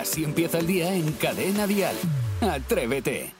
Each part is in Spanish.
Así empieza el día en Cadena Dial. Atrévete.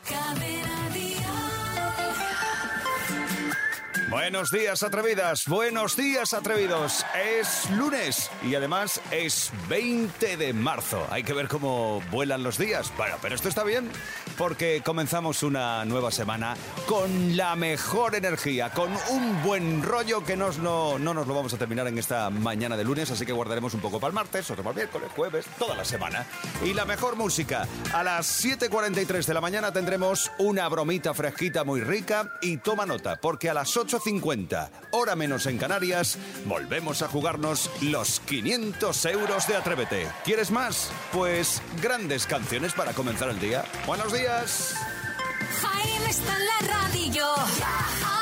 Buenos días, atrevidas. Buenos días, atrevidos. Es lunes y además es 20 de marzo. Hay que ver cómo vuelan los días. Bueno, pero esto está bien porque comenzamos una nueva semana con la mejor energía, con un buen rollo que nos, no, no nos lo vamos a terminar en esta mañana de lunes, así que guardaremos un poco para el martes, otro para el miércoles, jueves, toda la semana. Y la mejor música. A las 7.43 de la mañana tendremos una bromita fresquita muy rica y toma nota, porque a las 8.50, hora menos en Canarias, volvemos a jugarnos los 500 euros de Atrévete. ¿Quieres más? Pues grandes canciones para comenzar el día. Buenos días. Jaime está en la radio.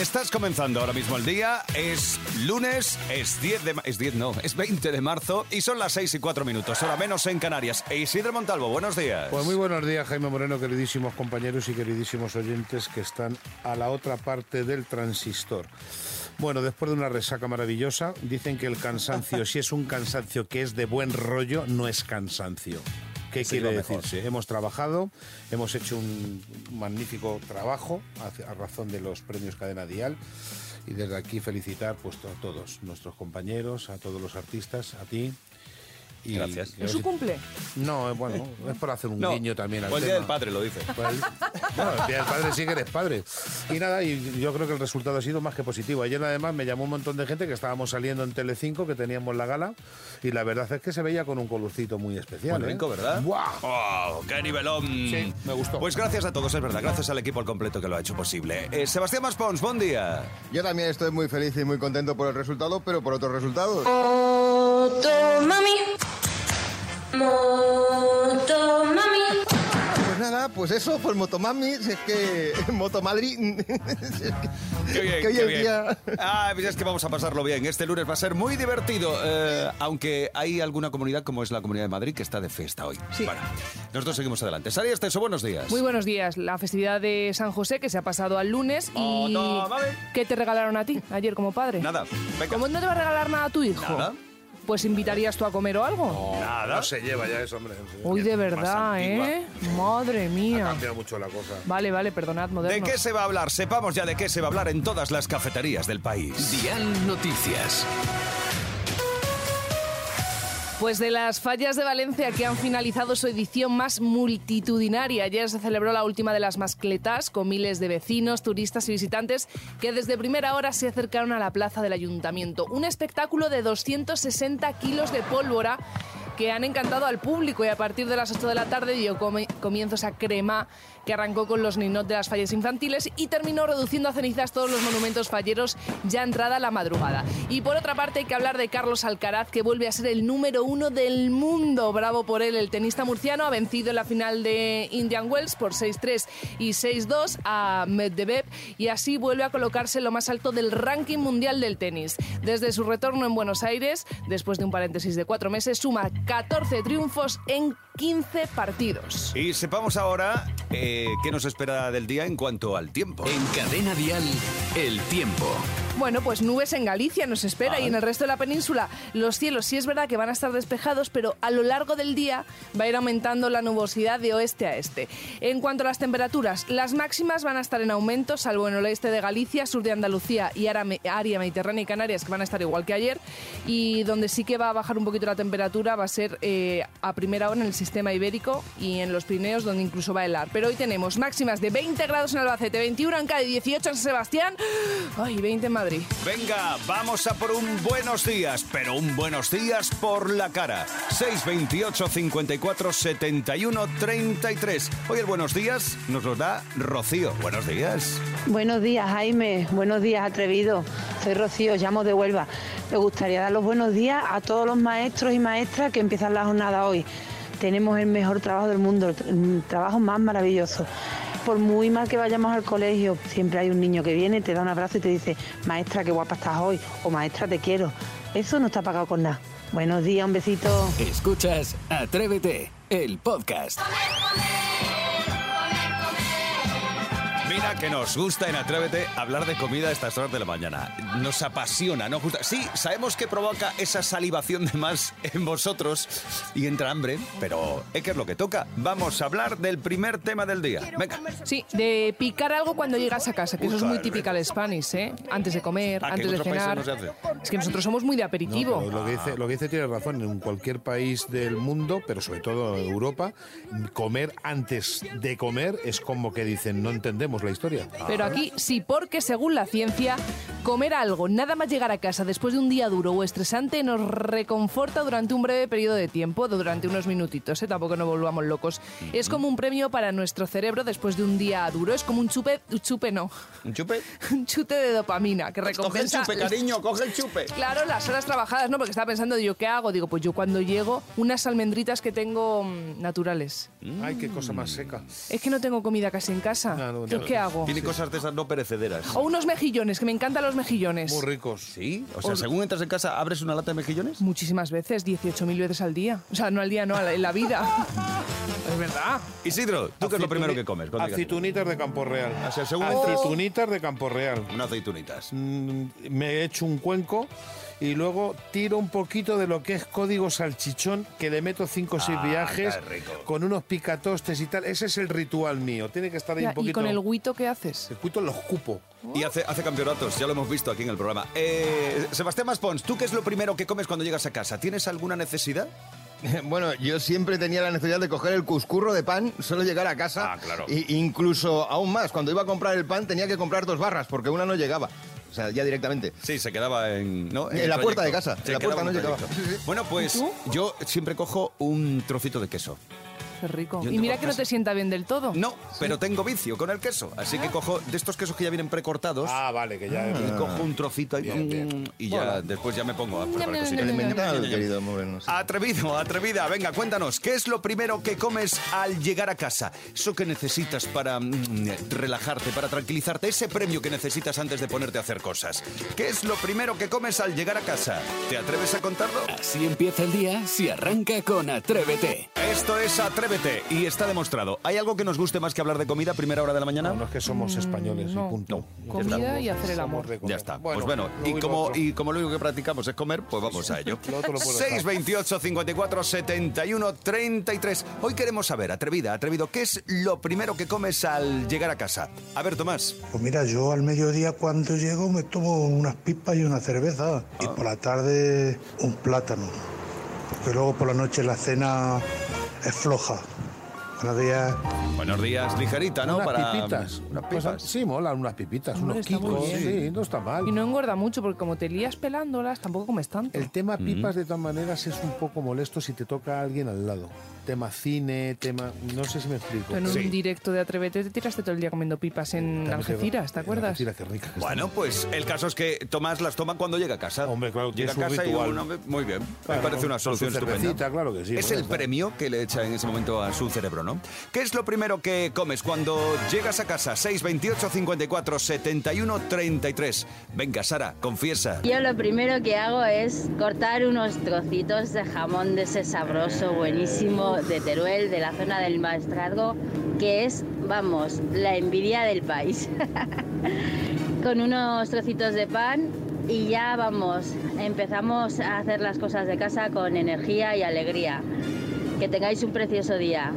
Estás comenzando ahora mismo el día, es lunes, es 10 de es 10 no, es 20 de marzo y son las 6 y 4 minutos, hora menos en Canarias. E Isidro Montalvo, buenos días. Pues muy buenos días, Jaime Moreno, queridísimos compañeros y queridísimos oyentes que están a la otra parte del transistor. Bueno, después de una resaca maravillosa, dicen que el cansancio, si es un cansancio que es de buen rollo, no es cansancio. ¿Qué Sí, quiere decirse? Hemos trabajado, hemos hecho un magnífico trabajo a, a razón de los premios Cadena Dial. Y desde aquí felicitar pues, a todos nuestros compañeros, a todos los artistas, a ti. Y Gracias. ¿Es su cumple? no, eh, bueno, es por hacer un No, guiño también al o el día tema. del padre lo dice. Pues, bueno, el día del padre sí que eres padre. Y nada, y yo creo que el resultado ha sido más que positivo. Ayer además me llamó un montón de gente que estábamos saliendo en Telecinco, que teníamos la gala, y la verdad es que se veía con un colorcito muy especial. Muy ¿eh? rico, ¿verdad? ¡Buah! ¡Oh, qué nivelón! Sí, me gustó. Pues gracias a todos, es verdad. Gracias al equipo al completo que lo ha hecho posible. Eh, Sebastián Maspons, buen día. Yo también estoy muy feliz y muy contento por el resultado, pero por otros resultados. Moto mami. Moto mami. Pues nada, pues eso, pues Motomami, si es que Motomadrid. si es que, Qué bien, que hoy qué en bien. día- Ah, pues es que vamos a pasarlo bien. Este lunes va a ser muy divertido, eh, aunque hay alguna comunidad, como es la Comunidad de Madrid, que está de fiesta hoy. Sí. Bueno, nosotros seguimos adelante. Sari Esteso, buenos días. Muy buenos días. La festividad de San José que se ha pasado al lunes y Oh, no, mami. ¿qué te regalaron a ti ayer como padre? Nada, venga. ¿Cómo no te va a regalar nada a tu hijo? Nada. Pues invitarías tú a comer o algo. Nada. No se lleva ya eso, hombre. Uy, de verdad. ¿eh? Madre Ha mía. cambiado mucho la cosa. Vale, vale, perdonad, ¿De moderno. qué se va a hablar? Sepamos ya de qué se va a hablar en todas las cafeterías del país. Dial Noticias. Pues de las fallas de Valencia que han finalizado su edición más multitudinaria. Ayer se celebró la última de las mascletas con miles de vecinos, turistas y visitantes que desde primera hora se acercaron a la plaza del ayuntamiento. Un espectáculo de 260 kilos de pólvora que han encantado al público y a partir de las 8 de la tarde dio comienzo esa crema que arrancó con los ninot de las fallas infantiles y terminó reduciendo a cenizas todos los monumentos falleros ya entrada la madrugada. Y por otra parte hay que hablar de Carlos Alcaraz que vuelve a ser el número uno del mundo. Bravo por él, el tenista murciano ha vencido en la final de Indian Wells por 6-3 y 6-2 a Medvedev y así vuelve a colocarse lo más alto del ranking mundial del tenis. Desde su retorno en Buenos Aires, después de un paréntesis de cuatro meses, suma 14 triunfos en 15 partidos. Y sepamos ahora eh, qué nos espera del día en cuanto al tiempo. En Cadena Dial, el tiempo. Bueno, pues nubes en Galicia nos espera y en el resto de la península los cielos sí es verdad que van a estar despejados, pero a lo largo del día va a ir aumentando la nubosidad de oeste a este. En cuanto a las temperaturas, las máximas van a estar en aumento, salvo en el oeste de Galicia, sur de Andalucía y área me- área mediterránea y Canarias, que van a estar igual que ayer, y donde sí que va a bajar un poquito la temperatura va a ser eh, a primera hora en el sistema ibérico y en los Pirineos, donde incluso va a helar. Pero hoy tenemos máximas de 20 grados en Albacete, 21 en Cádiz, 18 en San Sebastián, ay, 20 en Madrid. Venga, vamos a por un buenos días, pero un buenos días por la cara. 628 54 71 33. Hoy el buenos días nos lo da Rocío. Buenos días. Buenos días, Jaime. Buenos días, atrevido. Soy Rocío, llamo de Huelva. Me gustaría dar los buenos días a todos los maestros y maestras que empiezan la jornada hoy. Tenemos el mejor trabajo del mundo, el trabajo más maravilloso. Por muy mal que vayamos al colegio, siempre hay un niño que viene, te da un abrazo y te dice, maestra, qué guapa estás hoy, o maestra, te quiero. Eso no está pagado con nada. Buenos días, un besito. Escuchas Atrévete, el podcast. Mira que nos gusta en Atrévete hablar de comida a estas horas de la mañana. Nos apasiona, ¿no? Justa- Sí, sabemos que provoca esa salivación de más en vosotros y entra hambre, pero es que es lo que toca. Vamos a hablar del primer tema del día. Venga. Sí, de picar algo cuando llegas a casa, que eso es muy Uy, típica del Spanish, ¿eh? Antes de comer, Ah, que en antes de cenar. no se hace. Es que nosotros somos muy de No, aperitivo. pero lo, que dice, lo que dice tiene razón. En cualquier país del mundo, pero sobre todo en Europa, comer antes de comer es como que dicen, no entendemos la historia. Pero aquí sí, porque según la ciencia, comer algo, nada más llegar a casa después de un día duro o estresante, nos reconforta durante un breve periodo de tiempo, durante unos minutitos, ¿eh? tampoco nos volvamos locos. Es como un premio para nuestro cerebro después de un día duro, es como un chupe, un chupe no, ¿Un chupe? un chute de dopamina que Coge el recompensa... chupe, cariño, coge el chupe. Claro, las horas trabajadas, ¿no? Porque estaba pensando, yo, ¿qué hago? Digo, pues yo cuando llego, unas almendritas que tengo mm, naturales. Ay, qué cosa más seca. Es que no tengo comida casi en casa. No, no, no. ¿Qué hago? Tiene cosas de esas no perecederas. O unos mejillones, que me encantan los mejillones. Muy ricos. ¿Sí? O sea, según entras en casa, ¿abres una lata de mejillones? Muchísimas veces, 18.000 veces al día. O sea, no al día, no, a la- en la vida. es verdad. Isidro, ¿tú qué es lo primero que comes? cuando llegas? Aceitunitas de Campo Real. O sea, según entras- Aceitunitas de Campo Real. Unas aceitunitas. Mm, me he hecho un cuenco y luego tiro un poquito de lo que es código salchichón, que le meto cinco o seis Ah, viajes con unos picatostes y tal. Ese es el ritual mío. Tiene que estar ahí Ya, un poquito. ¿Y con el guito qué haces? El cuito los cupo. Y hace, hace campeonatos, ya lo hemos visto aquí en el programa. Eh, Sebastián Maspons, ¿tú qué es lo primero que comes cuando llegas a casa? ¿Tienes alguna necesidad? Bueno, yo siempre tenía la necesidad de coger el cuscurro de pan, solo llegar a casa. Ah, claro. Y incluso aún más, cuando iba a comprar el pan tenía que comprar dos barras porque una no llegaba. O sea, ya directamente. Sí, se quedaba en... ¿no? En el la puerta de casa, en la puerta en no llegaba. Bueno, pues yo siempre cojo un trocito de queso. Qué rico. Yo Y mira que no te sienta bien del todo. No, pero tengo vicio con el queso. Así Ah. que cojo de estos quesos que ya vienen precortados Ah, vale, que ya. y cojo un trocito ahí, Bien, bien. mm, y ya después ya me pongo a preparar querido Moreno. sí. Atrevido, atrevida, venga, cuéntanos, ¿qué es lo primero que comes al llegar a casa? Eso que necesitas para mm, relajarte, para tranquilizarte, ese premio que necesitas antes de ponerte a hacer cosas. ¿Qué es lo primero que comes al llegar a casa? ¿Te atreves a contarlo? Así empieza el día si arranca con Atrévete. Esto es Atrévete y está demostrado. ¿Hay algo que nos guste más que hablar de comida a primera hora de la mañana? No, no es que somos españoles Mm, no. y punto. Comida y hacer el amor. Ya está. pues bueno, y como, y como lo único que practicamos es comer, pues vamos a ello. Lo otro lo puedo dejar. 628 54 71 33. Hoy queremos saber, atrevida, atrevido, ¿qué es lo primero que comes al llegar a casa? A ver, Tomás. Pues mira, yo al mediodía cuando llego me tomo unas pipas y una cerveza. Y por la tarde un plátano. Porque luego por la noche la cena es floja. Buenos días. Buenos días, ligerita, ¿no? Unas Para pipitas. Unas Pues, pipas. sí, molan unas pipitas, Hombre, unos está muy quicos. bien. Sí, no está mal. Y no engorda mucho, porque como te lías pelándolas, tampoco comes tanto. El tema pipas, de todas maneras, es un poco molesto si te toca a alguien al lado. Tema cine, tema. No sé si me explico. en un Sí. directo de Atrévete te tiraste todo el día comiendo pipas en También Algeciras, ¿te en acuerdas? Algeciras, qué rica. Bueno, pues el caso es que Tomás las toma cuando llega a casa. Hombre, claro, llega a casa ritual. y muy bien. Claro, me parece una solución estupenda. claro que sí, Es el premio que le echa en ese momento a su cerebro, ¿no? ¿Qué es lo primero que comes cuando llegas a casa? 628 54 71 33. Venga, Sara, confiesa. Yo lo primero que hago es cortar unos trocitos de jamón de ese sabroso, buenísimo, de Teruel, de la zona del Maestrazgo, que es, vamos, la envidia del país. Con unos trocitos de pan y ya vamos, empezamos a hacer las cosas de casa con energía y alegría. Que tengáis un precioso día.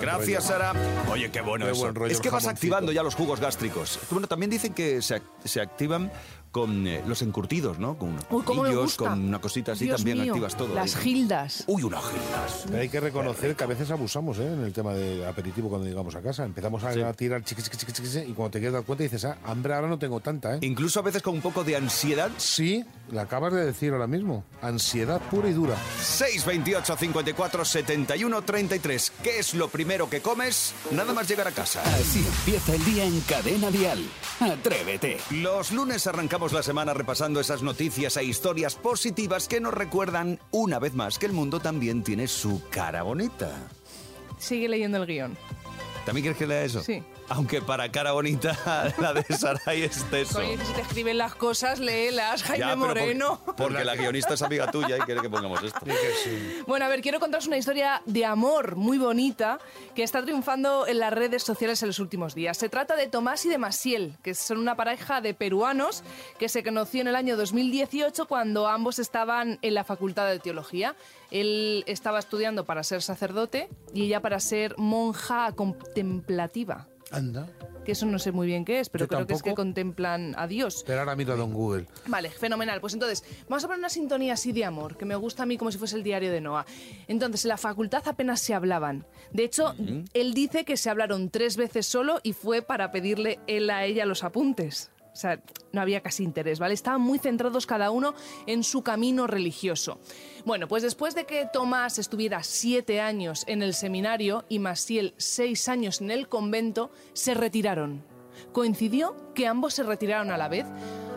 Gracias, rollo. Sara. Oye, qué bueno Qué eso. buen rollo es que vas jamoncito. activando ya los jugos gástricos. Bueno, también dicen que se, se activan con eh, los encurtidos, ¿no? Con unos gusta. con una cosita así, Dios también mío, activas todo. Las ahí. gildas. Uy, unas gildas. Pero hay que reconocer que a veces abusamos ¿eh? en el tema de aperitivo cuando llegamos a casa. Empezamos a, a tirar chiqui, chiqui, chiqui, chiqui, y cuando te quieres dar cuenta dices, ah, hambre ahora no tengo tanta, ¿eh? Incluso a veces con un poco de ansiedad. Sí, la acabas de decir ahora mismo. Ansiedad pura y dura. 628 54 71 33. ¿Qué es lo primero que comes nada más llegar a casa? Así empieza el día en Cadena Dial. Atrévete. Los lunes arrancamos la semana repasando esas noticias e historias positivas que nos recuerdan una vez más que el mundo también tiene su cara bonita. Sigue leyendo el guion. ¿También quieres que lea eso? Sí. Aunque para cara bonita la de Saray es teso. Si te escriben las cosas, léelas, Jaime Ya, pero por- Moreno. porque la guionista es amiga tuya y quiere que pongamos esto. Bueno, a ver, quiero contaros una historia de amor muy bonita que está triunfando en las redes sociales en los últimos días. Se trata de Tomás y de Masiel, que son una pareja de peruanos que se conoció en el año 2018 cuando ambos estaban en la Facultad de Teología. Él estaba estudiando para ser sacerdote y ella para ser monja contemplativa. Anda. Que eso no sé muy bien qué es, pero Yo creo que es que contemplan a Dios. Pero ahora miro a Don Google. Vale, fenomenal. Pues entonces, vamos a poner una sintonía así de amor, que me gusta a mí como si fuese el diario de Noah. Entonces, en la facultad apenas se hablaban. De hecho, él dice que se hablaron tres veces solo y fue para pedirle él a ella los apuntes. O sea, no había casi interés, ¿vale? Estaban muy centrados cada uno en su camino religioso. Bueno, pues después de que Tomás estuviera siete años en el seminario y Masiel seis años en el convento, se retiraron. Coincidió que ambos se retiraron a la vez,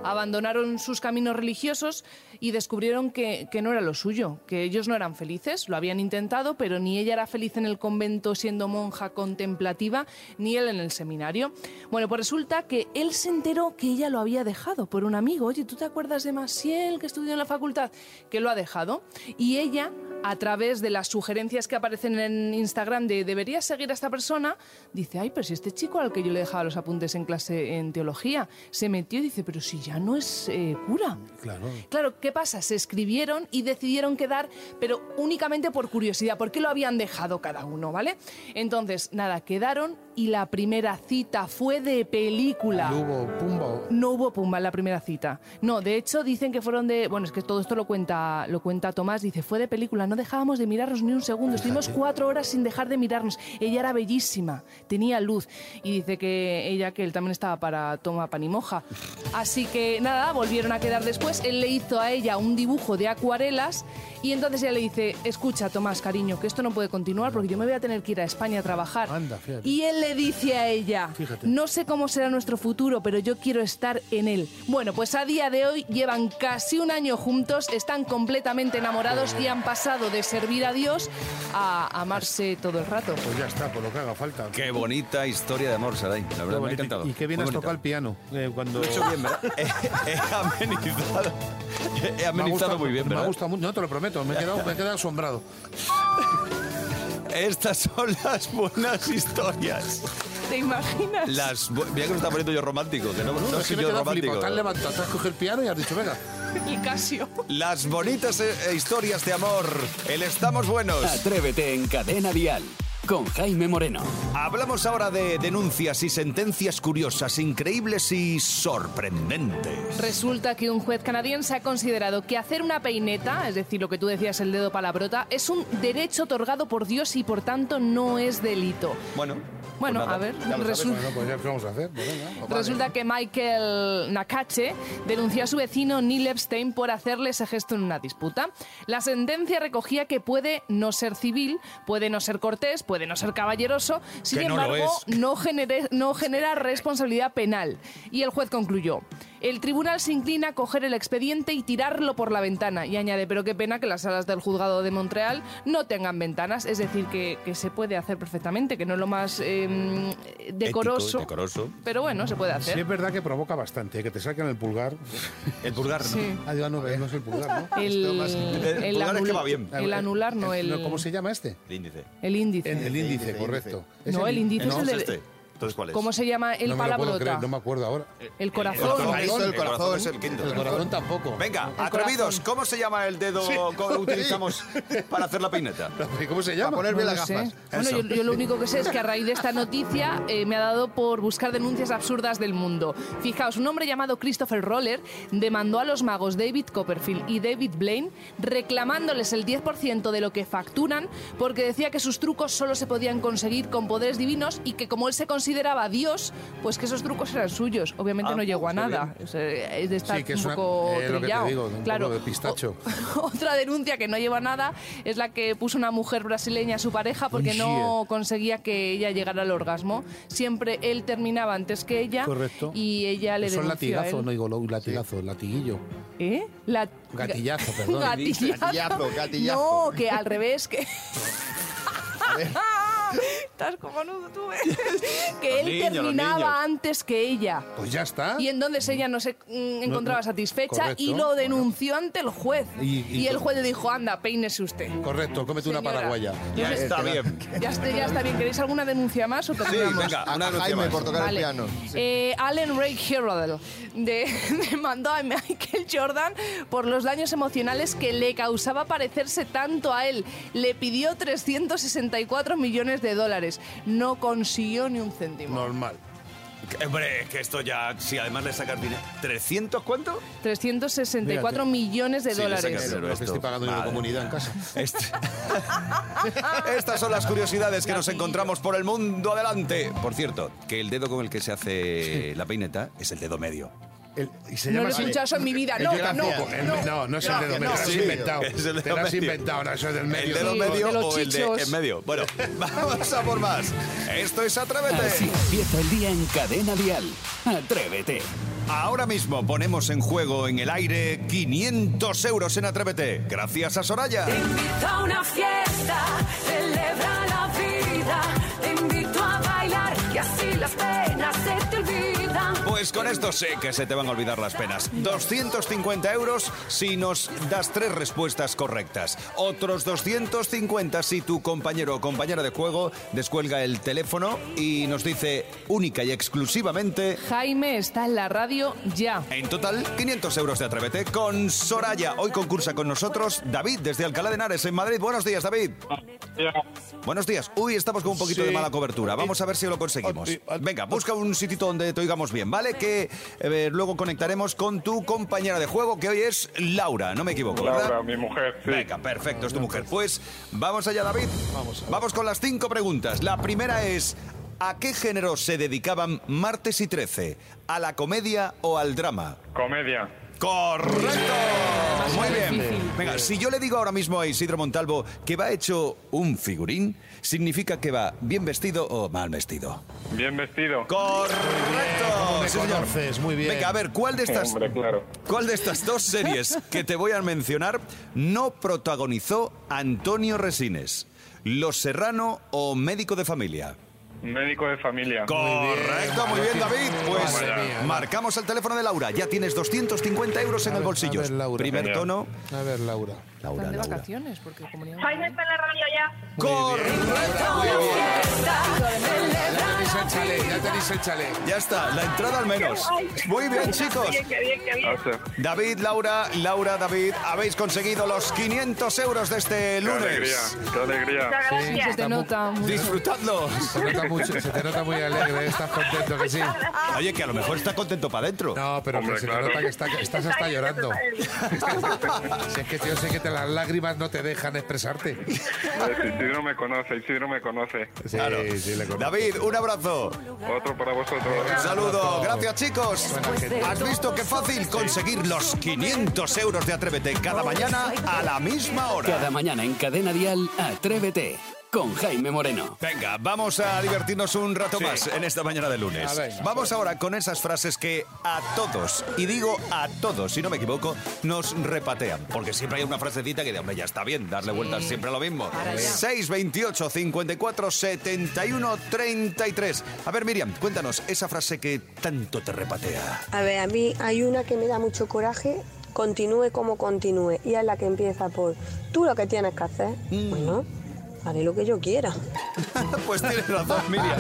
abandonaron sus caminos religiosos y descubrieron que, que no era lo suyo, que ellos no eran felices, lo habían intentado, pero ni ella era feliz en el convento siendo monja contemplativa, ni él en el seminario. Bueno, pues resulta que él se enteró que ella lo había dejado por un amigo. Oye, ¿tú te acuerdas de Masiel que estudió en la facultad? Que lo ha dejado. Y ella a través de las sugerencias que aparecen en Instagram de deberías seguir a esta persona, dice, ay, pero si este chico al que yo le dejaba los apuntes en clase en teología se metió dice, pero si ya no es eh, cura. Claro. Claro, ¿qué pasa? Se escribieron y decidieron quedar, pero únicamente por curiosidad, porque lo habían dejado cada uno, ¿vale? Entonces, nada, quedaron y la primera cita fue de película. ¿No hubo pumba? No hubo pumba en la primera cita. No, de hecho dicen que fueron de... Bueno, es que todo esto lo cuenta, lo cuenta Tomás. Dice, fue de película, no dejábamos de mirarnos ni un segundo. Estuvimos cuatro horas sin dejar de mirarnos. Ella era bellísima, tenía luz. Y dice que ella, que él también estaba para toma pan y moja. Así que nada, volvieron a quedar después. Él le hizo a ella un dibujo de acuarelas y entonces ella le dice, escucha Tomás, cariño, que esto no puede continuar porque yo me voy a tener que ir a España a trabajar. Anda. Y él le dice a ella, Fíjate. no sé cómo será nuestro futuro, pero yo quiero estar en él. Bueno, pues a día de hoy llevan casi un año juntos, están completamente enamorados y han pasado de servir a Dios a amarse todo el rato. Pues ya está, por lo que haga falta. Qué bonita historia de amor, Saray. La Qué verdad me ha encantado. Y qué bien Muy has bonita. tocado el piano. eh, cuando... Lo he hecho bien, ¿verdad? he, he amenizado. He amenizado muy bien, Me ha ¿verdad? gustado mucho, no te lo prometo, me he quedado, me he quedado asombrado. Estas son las buenas historias. ¿Te imaginas? Las bu- Mira que me está poniendo yo romántico, que no, no soy yo romántico. Te has levantado, te has cogido el piano y has dicho, venga. El Casio. Las bonitas eh, eh, historias de amor. El estamos buenos. Atrévete en Cadena Dial con Jaime Moreno. Hablamos ahora de denuncias y sentencias curiosas, increíbles y sorprendentes. Resulta que un juez canadiense ha considerado que hacer una peineta, es decir, lo que tú decías, el dedo palabrota, es un derecho otorgado por Dios y por tanto no es delito. Bueno. Bueno, pues nada, a ver, sabes. resulta... Bueno, pues ya qué vamos a hacer. Pues venga, vale. Resulta que Michael Nakache denunció a su vecino Neil Epstein por hacerle ese gesto en una disputa. La sentencia recogía que puede no ser civil, puede no ser cortés, puede no ser caballeroso, sin Que embargo, es. no, genere- no genera responsabilidad penal. Y el juez concluyó. El tribunal se inclina a coger el expediente y tirarlo por la ventana. Y añade, pero qué pena que las salas del juzgado de Montreal no tengan ventanas. Es decir, que, que se puede hacer perfectamente, que no es lo más eh, decoroso. Ético, decoroso. Pero bueno, se puede hacer. Sí, es verdad que provoca bastante, ¿eh? que te saquen el pulgar. El pulgar. ¿no? Sí. Ah, digo, no, no es el pulgar, ¿no? El, El el pulgar es que va bien. el anular, no el, No, ¿Cómo se llama este? El índice. el índice. El, el índice, índice, correcto. No, el índice es el de- este. Entonces, ¿cuál es? ¿Cómo se llama el no me lo puedo palabrota? creer, no me acuerdo ahora. El corazón. corazón. El el corazón es el quinto. El corazón tampoco. Venga, El atrevidos, corazón. ¿cómo se llama el dedo que utilizamos para hacer la peineta? ¿Cómo se Para llama? poner No bien lo las gafas. Bueno, yo, yo lo único que sé es que a raíz de esta noticia eh, me ha dado por buscar denuncias absurdas del mundo. Fijaos, un hombre llamado Christopher Roller demandó a los magos David Copperfield y David Blaine reclamándoles el 10% de lo que facturan porque decía que sus trucos solo se podían conseguir con poderes divinos y que como él se consideraba Dios, pues que esos trucos eran suyos. Obviamente Ah, no llegó a qué nada. Es, es de estar Sí, que un es una- poco eh, lo que te trillado. digo, un claro. poco de pistacho. O- otra denuncia que no lleva nada es la que puso una mujer brasileña a su pareja porque Uy, no conseguía que ella llegara al orgasmo. Siempre él terminaba antes que ella Correcto. y ella le Son denunció a latigazos, no digo lo- latiguizo, latiguillo. ¿Eh? La... Gatillazo, perdón. Gatillazo. Gatillazo, gatillazo. No, que al revés, que... Estás cojonudo tú, ¿eh? que él niños, terminaba antes que ella. Pues ya está. Y entonces ella no se mm, encontraba no, satisfecha correcto, y lo denunció ante el juez. Y- Y, y- el juez le dijo, anda, peínese usted. Correcto, cómete una paraguaya. Ya está bien. Ya está, ya está bien. ¿Queréis alguna denuncia más o Sí, venga, A, una a noche Jaime más. por tocar Vale. el piano. Eh, Allen Ray Herrodel de, demandó a Michael Jordan por los daños emocionales que le causaba parecerse tanto a él. Le pidió 364 millones de dólares. No consiguió ni un céntimo. Normal. Que, Hombre, es que esto ya, si además le sacas dinero. ¿300 cuánto? 364 millones de Sí, dólares. Lo que esto. estoy pagando yo de Madre comunidad en casa. Este- Estas son las curiosidades que nos encontramos por el mundo adelante. Por cierto, que el dedo con el que se hace la peineta es el dedo medio. El- y se No llama lo he así. escuchado eso en mi vida. No, Gracias. no, El- no. no, no es el dedo medio, te lo has Sí, inventado. es el Te dedo lo has medio. inventado, no, eso es del medio. ¿El dedo Sí, medio de los o el de chichos. en medio? Bueno, vamos a por más. Esto es Atrévete. Así empieza el día en Cadena Dial. Atrévete. Ahora mismo ponemos en juego en el aire 500 euros en Atrévete. Gracias a Soraya. Te invito a una fiesta, celebra la vida. Te invito a bailar y así las penas te. Pues con esto sé que se te van a olvidar las penas. 250 euros si nos das tres respuestas correctas. Otros 250 si tu compañero o compañera de juego descuelga el teléfono y nos dice única y exclusivamente Jaime está en la radio ya. En total, 500 euros de Atrévete con Soraya. Hoy concursa con nosotros David desde Alcalá de Henares en Madrid. Buenos días, David. Buenos días. Uy, estamos con un poquito Sí. de mala cobertura. Vamos a ver si lo conseguimos. Venga, busca un sitito donde te oigamos bien, ¿vale? Que eh, luego conectaremos con tu compañera de juego, que hoy es Laura, no me equivoco, ¿verdad? Laura, mi mujer, sí. Venga, perfecto, es tu mujer. Pues vamos allá, David. Vamos, con las cinco preguntas. La primera es, ¿a qué género se dedicaban Martes y Trece? ¿A la comedia o al drama? Comedia. ¡Correcto! Muy bien. Venga, si yo le digo ahora mismo a Isidro Montalvo que va hecho un figurín, significa que va bien vestido o mal vestido. Bien vestido. ¡Correcto! me Sí, señor. conoces, muy bien. Venga, a ver, ¿cuál de estas Hombre, claro. ¿Cuál de estas dos series que te voy a mencionar no protagonizó Antonio Resines? ¿Los Serrano o Médico de Familia? Médico de familia. Correcto, muy bien, David. Pues marcamos el teléfono de Laura. Ya tienes 250 euros en el bolsillo. Primer tono. A ver, Laura. Laura, Están de vacaciones porque comunidad. Jaime está en la radio ya. Correcto, muy bien. Ya tenéis el chalet, ya tenéis el chalet. Ya está, la entrada al menos. Muy bien, chicos. Bien, qué bien, qué bien. O sea, David, Laura, Laura, David, habéis conseguido los 500 euros de este qué alegría, lunes. qué alegría. Nota. mucho. Disfrutadlo. Mucho, se te nota muy alegre, estás contento que sí. Oye, que a lo mejor está contento para adentro. No, pero Hombre, que se claro. te nota que, está- que estás hasta llorando. si es que yo sé que te, las lágrimas no te dejan expresarte. Pues Isidro me conoce, Isidro me conoce. Sí, Claro. sí, le conozco. David, un abrazo. Otro para vosotros. Un saludo. Gracias, chicos. Gente. ¿Has visto qué fácil conseguir los 500 euros de Atrévete cada mañana a la misma hora? Cada mañana en Cadena Dial, Atrévete. Con Jaime Moreno. Venga, vamos a divertirnos un rato más en esta mañana de lunes. A ver. Vamos ahora con esas frases que a todos, y digo a todos, si no me equivoco, nos repatean. Porque siempre hay una frasecita que de hombre, ya está bien, darle vueltas siempre a lo mismo. Para allá. 628 54 71 33. A ver, Miriam, cuéntanos esa frase que tanto te repatea. A ver, a mí hay una que me da mucho coraje, continúe como continúe, y es la que empieza por, tú lo que tienes que hacer, bueno, haré lo que yo quiera. pues tienes razón, Miriam.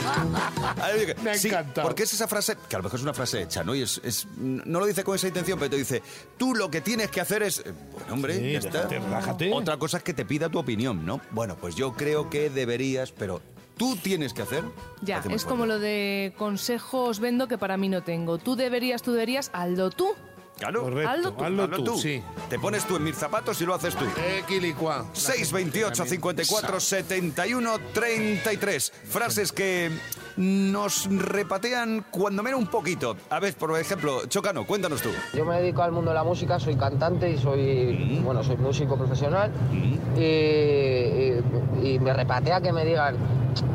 A ver, Me ha sí, encantado. porque es esa frase, que a lo mejor es una frase hecha, ¿no? Y es, es- no lo dice con esa intención, pero te dice, tú lo que tienes que hacer es, bueno, hombre, Sí, ya está. déjate, relájate. Otra cosa es que te pida tu opinión, ¿no? Bueno, pues yo creo que deberías, pero tú tienes que hacer. Ya, es como lo de consejos vendo que para mí no tengo. Tú deberías, tú deberías, Aldo tú. Claro. Correcto, Hazlo tú. hazlo tú, sí. Te pones tú en mis zapatos y lo haces tú. Equilicua. 628 54 71 33. Frases que nos repatean cuando menos un poquito. A ver, por ejemplo, Chocano, cuéntanos tú. Yo me dedico al mundo de la música, soy cantante y soy, bueno, soy músico profesional y, y- y me repatea que me digan,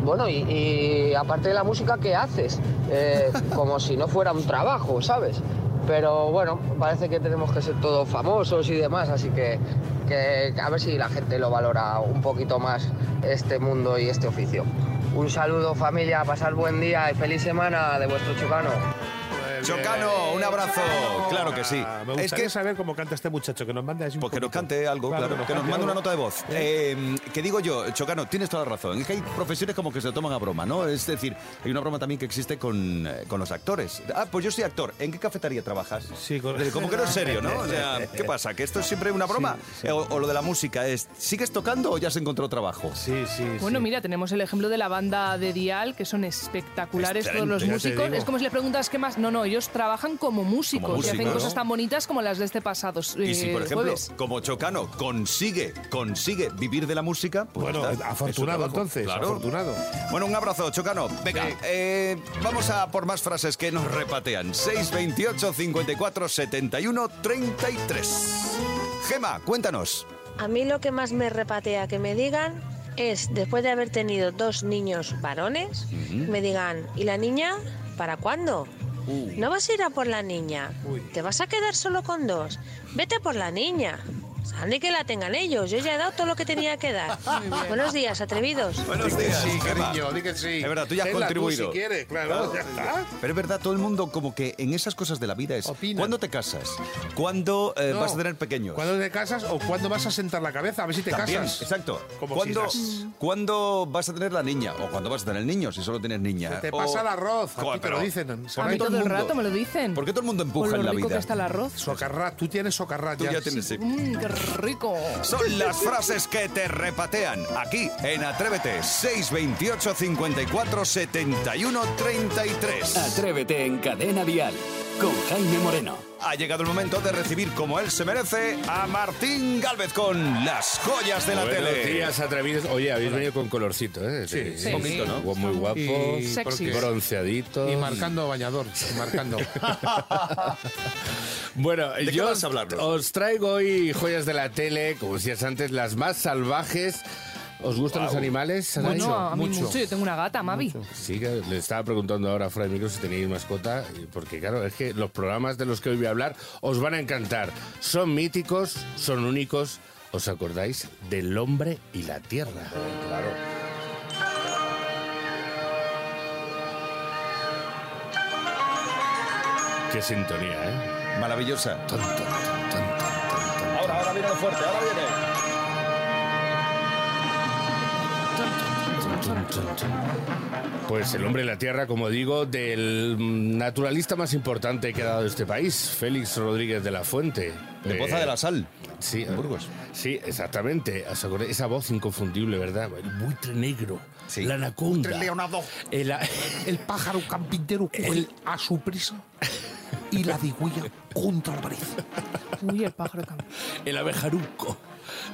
bueno, y, y aparte de la música, ¿qué haces? Eh, como si no fuera un trabajo, ¿sabes? Pero bueno, parece que tenemos que ser todos famosos y demás, así que, que a ver si la gente lo valora un poquito más este mundo y este oficio. Un saludo familia, pasar buen día y feliz semana de vuestro chocano. Chocano, un abrazo. Claro que sí. Ah, Me Es que saber cómo canta este muchacho, que nos mande así un Pues que nos cante algo, claro, Claro, que nos mande una nota de voz. Eh, que digo yo, Chocano, tienes toda la razón. Es que hay profesiones como que se toman a broma, ¿no? Es decir, hay una broma también que existe con, eh, con los actores. Ah, pues yo soy actor. ¿En qué cafetería trabajas? Sí, con- Eh, Como que no es serio, ¿no? O sea, ¿qué pasa? ¿Que esto es siempre una broma? O, o lo de la música es, ¿sigues tocando o ya se encontró trabajo? Sí, sí, Bueno, mira, tenemos el ejemplo de la banda de Dial, que son espectaculares todos los músicos. Es como si le preguntas qué más. No, no, ellos trabajan como músicos Como y hacen cosas tan bonitas como las de este pasado Y si, eh, por ejemplo, jueves. como Chocano consigue, consigue vivir de la música, pues Bueno, está, afortunado entonces, Claro. afortunado. Bueno, un abrazo, Chocano. Venga, eh, vamos a por más frases que nos repatean. 628 54 71 33. Gema, cuéntanos. A mí lo que más me repatea que me digan es, después de haber tenido dos niños varones, me digan, ¿y la niña? ¿Para cuándo? No vas a ir a por la niña. Te vas a quedar solo con dos. Vete por la niña. Ande que la tengan ellos. Yo ya he dado todo lo que tenía que dar. Buenos días, atrevidos. Buenos días, Sí, cariño, di que sí. Es verdad, tú ya has Tenla tú contribuido. si quieres, claro, ya está. Pero es verdad, todo el mundo como que en esas cosas de la vida es... ¿Cuándo te casas? ¿Cuándo eh, No, vas a tener pequeños? ¿Cuándo te casas o cuándo vas a sentar la cabeza? A ver si te También, casas. exacto. Como ¿Cuándo, si ¿Cuándo vas a tener la niña? ¿O cuándo vas a tener el niño si solo tienes niña? Se te O- pasa el arroz. A Joder, ti te lo pero- dicen. ¿por A mí todo el rato me lo dicen. ¿Por qué todo el mundo empuja en la rico vida? que está el arroz. Socarrat, tú tienes socarrat Tú ya. tienes... sí. Mmm, qué rico. Son las frases que te repatean aquí en Atrévete 628 54 71 33. Atrévete en Cadena Dial con Jaime Moreno. Ha llegado el momento de recibir como él se merece a Martín Galvez con las joyas de la Buenos tele. días, atrevidos. Oye, habéis venido con colorcito, ¿eh? Sí, Sí, un poquito, ¿no? Muy guapos, Y- Sexy. bronceaditos. Y marcando bañador, y marcando. Bueno, ¿De qué yo vas a os traigo hoy joyas de la tele, como decías antes, las más salvajes. ¿Os gustan los animales? Anay? Bueno, a mí mucho. mucho. Yo tengo una gata, Mavi. Sí, que le estaba preguntando ahora fuera de micro si tenéis mascota, porque claro, es que los programas de los que hoy voy a hablar os van a encantar. Son míticos, son únicos. ¿Os acordáis del hombre y la tierra? Claro. Qué sintonía, ¿eh? Maravillosa. Ton, ton, ton, ton, ton, ton, ton. Ahora, ahora viene lo fuerte, ahora viene. Pues el hombre y la tierra, como digo, del naturalista más importante que ha dado este país, Félix Rodríguez de la Fuente. De Eh, Poza de la Sal. Sí, en Burgos. Sí, exactamente. Esa voz inconfundible, ¿verdad? El buitre negro, la anaconda. Leonardo. El, El pájaro campintero coge a su prisa y la digüilla contra la pared. Uy, el pájaro campo. el abejaruco.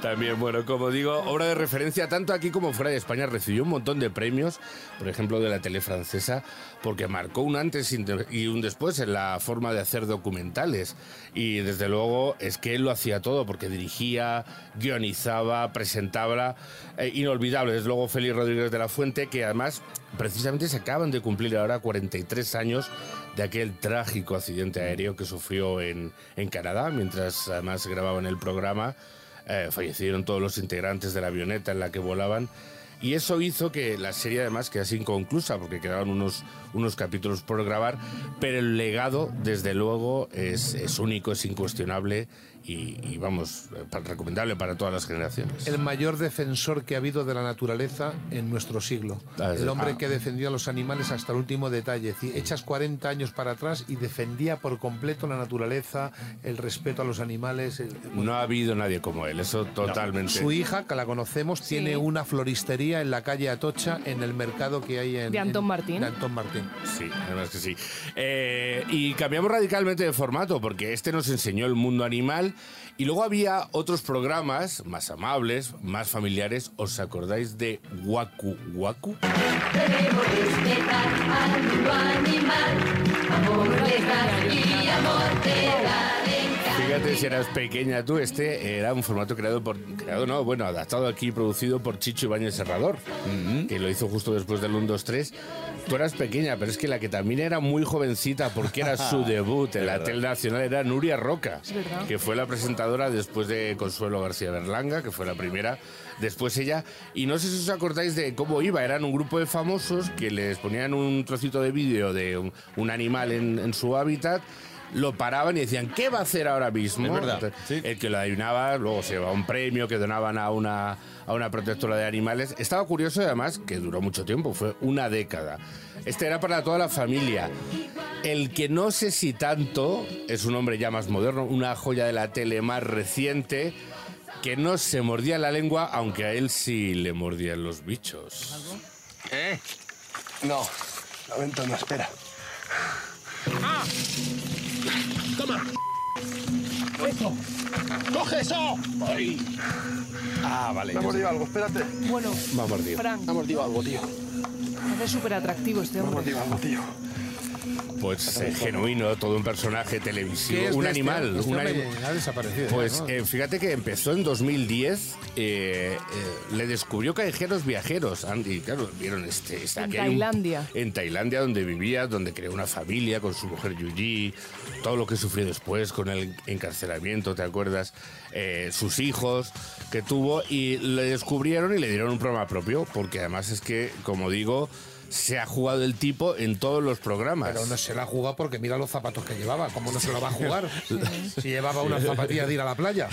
También, bueno, como digo, obra de referencia tanto aquí como fuera de España. Recibió un montón de premios, por ejemplo, de la tele francesa, porque marcó un antes y un después en la forma de hacer documentales. Y desde luego es que él lo hacía todo, porque dirigía, guionizaba, presentaba. eh, inolvidable, desde luego, Félix Rodríguez de la Fuente, que además precisamente se acaban de cumplir ahora 43 años de aquel trágico accidente aéreo que sufrió en, en Canadá, mientras además grababan el programa. Eh, fallecieron todos los integrantes de la avioneta en la que volaban. Y eso hizo que la serie además quedase inconclusa, porque quedaban unos, unos capítulos por grabar, pero el legado, desde luego, es, es único, es incuestionable y, y, vamos, eh, recomendable para todas las generaciones. El mayor defensor que ha habido de la naturaleza en nuestro siglo. Ah, sí. El hombre Ah. que defendió a los animales hasta el último detalle. Es decir, echas 40 años para atrás y defendía por completo la naturaleza, el respeto a los animales. el- No ha habido nadie como él, eso totalmente. Su hija, que la conocemos, tiene una floristería en la calle Atocha, en el mercado que hay en... De Antón en- Martín. de Antón Martín. Sí, además que sí. Eh, y cambiamos radicalmente de formato porque este nos enseñó el mundo animal y luego había otros programas más amables, más familiares. ¿Os acordáis de Waku Waku? Fíjate si eras pequeña tú, este era un formato creado por, creado no, bueno, adaptado aquí y producido por Chicho Ibáñez Serrador, que lo hizo justo después del 1, 2, 3. Tú eras pequeña, pero es que la que también era muy jovencita porque era su debut en la tele nacional era Nuria Roca, que fue la presentadora después de Consuelo García Berlanga, que fue la primera, después ella, y no sé si os acordáis de cómo iba, eran un grupo de famosos que les ponían un trocito de vídeo de un, un animal en, en su hábitat, lo paraban y decían, ¿qué va a hacer ahora mismo? Es verdad, Entonces, El que lo adivinaba, luego se llevaba un premio que donaban a una, a una protectora de animales. Estaba curioso además que duró mucho tiempo, fue una década. Este era para toda la familia. El que no sé si tanto, es un hombre ya más moderno, una joya de la tele más reciente, que no se mordía la lengua, aunque a él sí le mordían los bichos. ¿Eh? No, lamento, no, espera. ¡Ah! ¡Toma! ¡Eso! ¡Coge eso! ¡Ay! Ah, vale. Me ha mordido algo, espérate. Bueno, Me ha mordido. Frank, Me ha mordido algo, tío. es súper atractivo este Me ha hombre. mordido algo, tío. Pues eh, genuino, todo un personaje televisivo, ¿Qué es un este- animal. este un anim- Ha desaparecido. Pues eh, fíjate que empezó en 2010, eh, eh, le descubrió Callejeros Viajeros, Andy, claro, vieron este... este- En aquí hay un- Tailandia. en Tailandia, donde vivía, donde creó una familia con su mujer Yuji, todo lo que sufrió después con el encarcelamiento, ¿te acuerdas? Eh, sus hijos que tuvo y le descubrieron y le dieron un programa propio, porque además es que, como digo, se ha jugado el tipo en todos los programas. Pero no se la ha jugado porque mira los zapatos que llevaba. ¿Cómo no se lo va a jugar? si llevaba unas zapatillas de ir a la playa.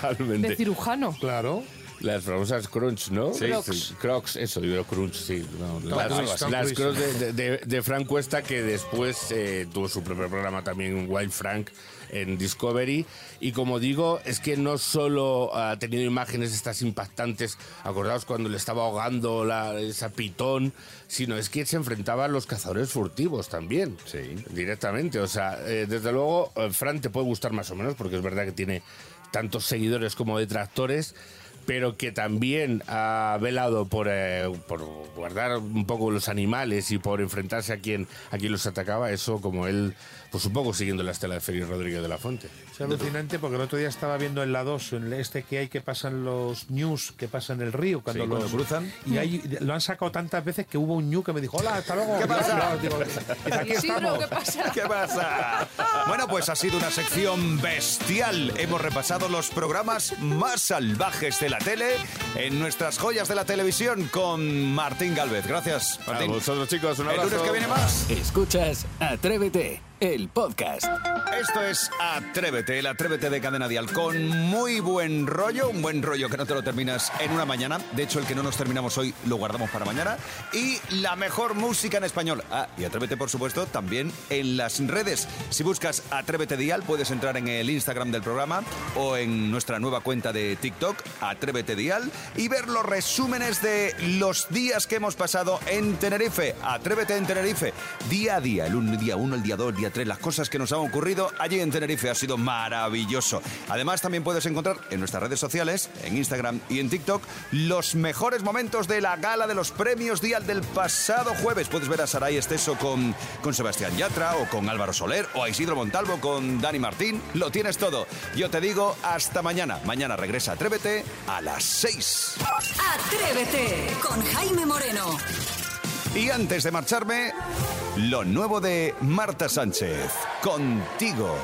Totalmente. De cirujano. Claro. Las famosas crunch, ¿no? Sí. Crocs. Sí, Crocs, eso, digo crunch, sí. no, las. Crocs de, de- de Frank Cuesta, que después eh, tuvo su propio programa también, Wild Frank, en Discovery. Y como digo, es que no solo ha tenido imágenes estas impactantes, acordaos cuando le estaba ahogando la, esa pitón, sino es que se enfrentaba a los cazadores furtivos también. Sí. Directamente. O sea, eh, desde luego, eh, Frank te puede gustar más o menos, porque es verdad que tiene tantos seguidores como detractores, pero que también ha velado por, eh, por guardar un poco los animales y por enfrentarse a quien, a quien los atacaba, eso como él, pues un poco siguiendo la estela de Félix Rodríguez de la Fuente. Es alucinante porque el otro día estaba viendo en la 2, en este que hay que pasan los news que pasan en el río cuando Sí, los cuando cruzan. Y ahí lo han sacado tantas veces que hubo un ñu que me dijo, hola, hasta luego. ¿Qué pasa? Digo, aquí estamos. ¿qué pasa? ¿Qué pasa? Bueno, pues ha sido una sección bestial. Hemos repasado los programas más salvajes de la tele en nuestras joyas de la televisión con Martín Galvez. Gracias, A Martín. vosotros chicos, un El abrazo. lunes que viene más. Escuchas Atrévete, el podcast. Esto es Atrévete, el Atrévete de Cadena Dial, con muy buen rollo, un buen rollo que no te lo terminas en una mañana. De hecho, el que no nos terminamos hoy lo guardamos para mañana. Y la mejor música en español. Ah, y Atrévete, por supuesto, también en las redes. Si buscas Atrévete Dial, puedes entrar en el Instagram del programa o en nuestra nueva cuenta de TikTok, Atrévete Dial, y ver los resúmenes de los días que hemos pasado en Tenerife. Atrévete en Tenerife, día a día, el día 1, el día 2, el día 3, las cosas que nos han ocurrido allí en Tenerife. Ha sido maravilloso. Además, también puedes encontrar en nuestras redes sociales, en Instagram y en TikTok, los mejores momentos de la gala de los premios Dial del pasado jueves. Puedes ver a Saray Esteso con, con Sebastián Yatra o con Álvaro Soler o a Isidro Montalvo con Dani Martín. Lo tienes todo. Yo te digo hasta mañana. Mañana regresa Atrévete a las 6. Atrévete con Jaime Moreno. Y antes de marcharme, lo nuevo de Marta Sánchez. Contigo.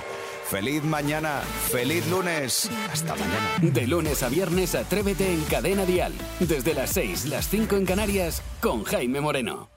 Feliz mañana, feliz lunes. Hasta mañana. De lunes a viernes, Atrévete en Cadena Dial. Desde las 6, las 5 en Canarias, con Jaime Moreno.